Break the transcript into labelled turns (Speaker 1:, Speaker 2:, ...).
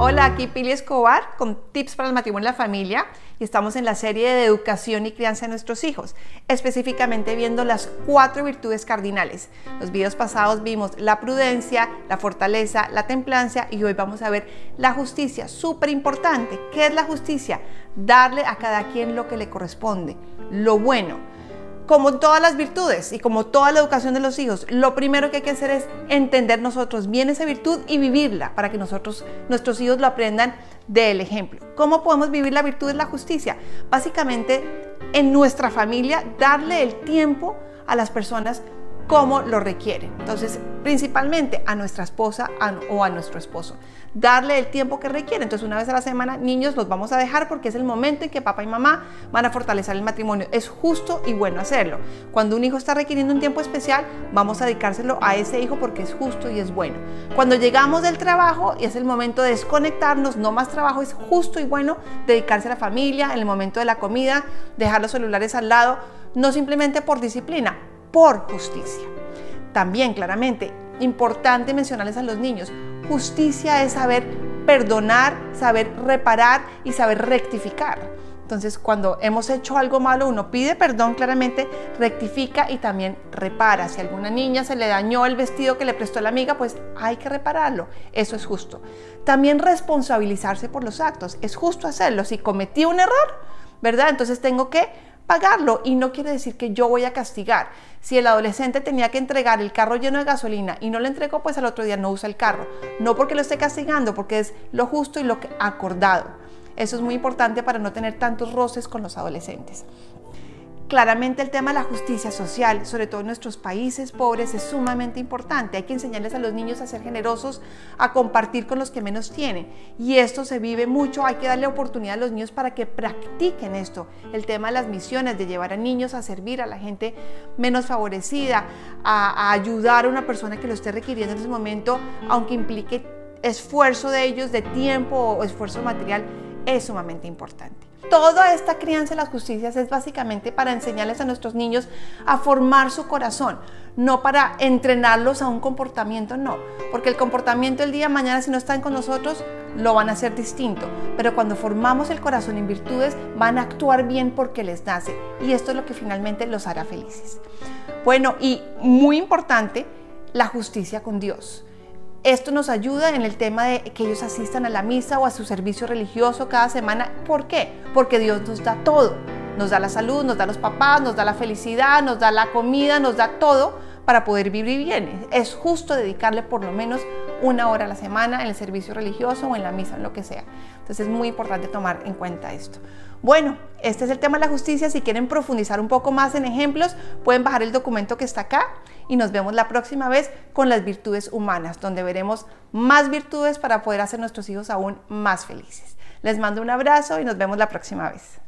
Speaker 1: Hola, aquí Pili Escobar con tips para el matrimonio y la familia y estamos en la serie de educación y crianza de nuestros hijos, específicamente viendo las cuatro virtudes cardinales. Los videos pasados vimos la prudencia, la fortaleza, la templanza y hoy vamos a ver la justicia, súper importante. ¿Qué es la justicia? Darle a cada quien lo que le corresponde, lo bueno como todas las virtudes y como toda la educación de los hijos, lo primero que hay que hacer es entender nosotros bien esa virtud y vivirla para que nosotros, nuestros hijos lo aprendan del ejemplo. ¿Cómo podemos vivir la virtud de la justicia? Básicamente, en nuestra familia, darle el tiempo a las personas como lo requieren. Entonces, principalmente a nuestra esposa o a nuestro esposo. Darle el tiempo que requiere. Entonces, una vez a la semana, niños, los vamos a dejar porque es el momento en que papá y mamá van a fortalecer el matrimonio. Es justo y bueno hacerlo. Cuando un hijo está requiriendo un tiempo especial, vamos a dedicárselo a ese hijo porque es justo y es bueno. Cuando llegamos del trabajo y es el momento de desconectarnos, no más trabajo, es justo y bueno dedicarse a la familia, en el momento de la comida, dejar los celulares al lado, no simplemente por disciplina, por justicia. También, claramente, importante mencionarles a los niños, justicia es saber perdonar, saber reparar y saber rectificar. Entonces, cuando hemos hecho algo malo, uno pide perdón claramente, rectifica y también repara. Si a alguna niña se le dañó el vestido que le prestó la amiga, pues hay que repararlo. Eso es justo. También responsabilizarse por los actos. Es justo hacerlo. Si cometí un error, ¿verdad? Entonces tengo que pagarlo y no quiere decir que yo voy a castigar. Si el adolescente tenía que entregar el carro lleno de gasolina y no lo entregó, pues al otro día no usa el carro. No porque lo esté castigando, porque es lo justo y lo acordado. Eso es muy importante para no tener tantos roces con los adolescentes. Claramente el tema de la justicia social, sobre todo en nuestros países pobres, es sumamente importante. Hay que enseñarles a los niños a ser generosos, a compartir con los que menos tienen. Y esto se vive mucho, hay que darle oportunidad a los niños para que practiquen esto. El tema de las misiones, de llevar a niños a servir a la gente menos favorecida, a, ayudar a una persona que lo esté requiriendo en ese momento, aunque implique esfuerzo de ellos, de tiempo o esfuerzo material, es sumamente importante. Toda esta crianza de las justicias es básicamente para enseñarles a nuestros niños a formar su corazón, no para entrenarlos a un comportamiento, no, porque el comportamiento el día de mañana si no están con nosotros lo van a hacer distinto, pero cuando formamos el corazón en virtudes van a actuar bien porque les nace y esto es lo que finalmente los hará felices. Bueno, y muy importante, la justicia con Dios. Esto nos ayuda en el tema de que ellos asistan a la misa o a su servicio religioso cada semana. ¿Por qué? Porque Dios nos da todo. Nos da la salud, nos da los papás, nos da la felicidad, nos da la comida, nos da todo para poder vivir bien. Es justo dedicarle por lo menos una hora a la semana en el servicio religioso o en la misa, en lo que sea. Entonces es muy importante tomar en cuenta esto. Bueno, este es el tema de la justicia. Si quieren profundizar un poco más en ejemplos, pueden bajar el documento que está acá y nos vemos la próxima vez con las virtudes humanas, donde veremos más virtudes para poder hacer nuestros hijos aún más felices. Les mando un abrazo y nos vemos la próxima vez.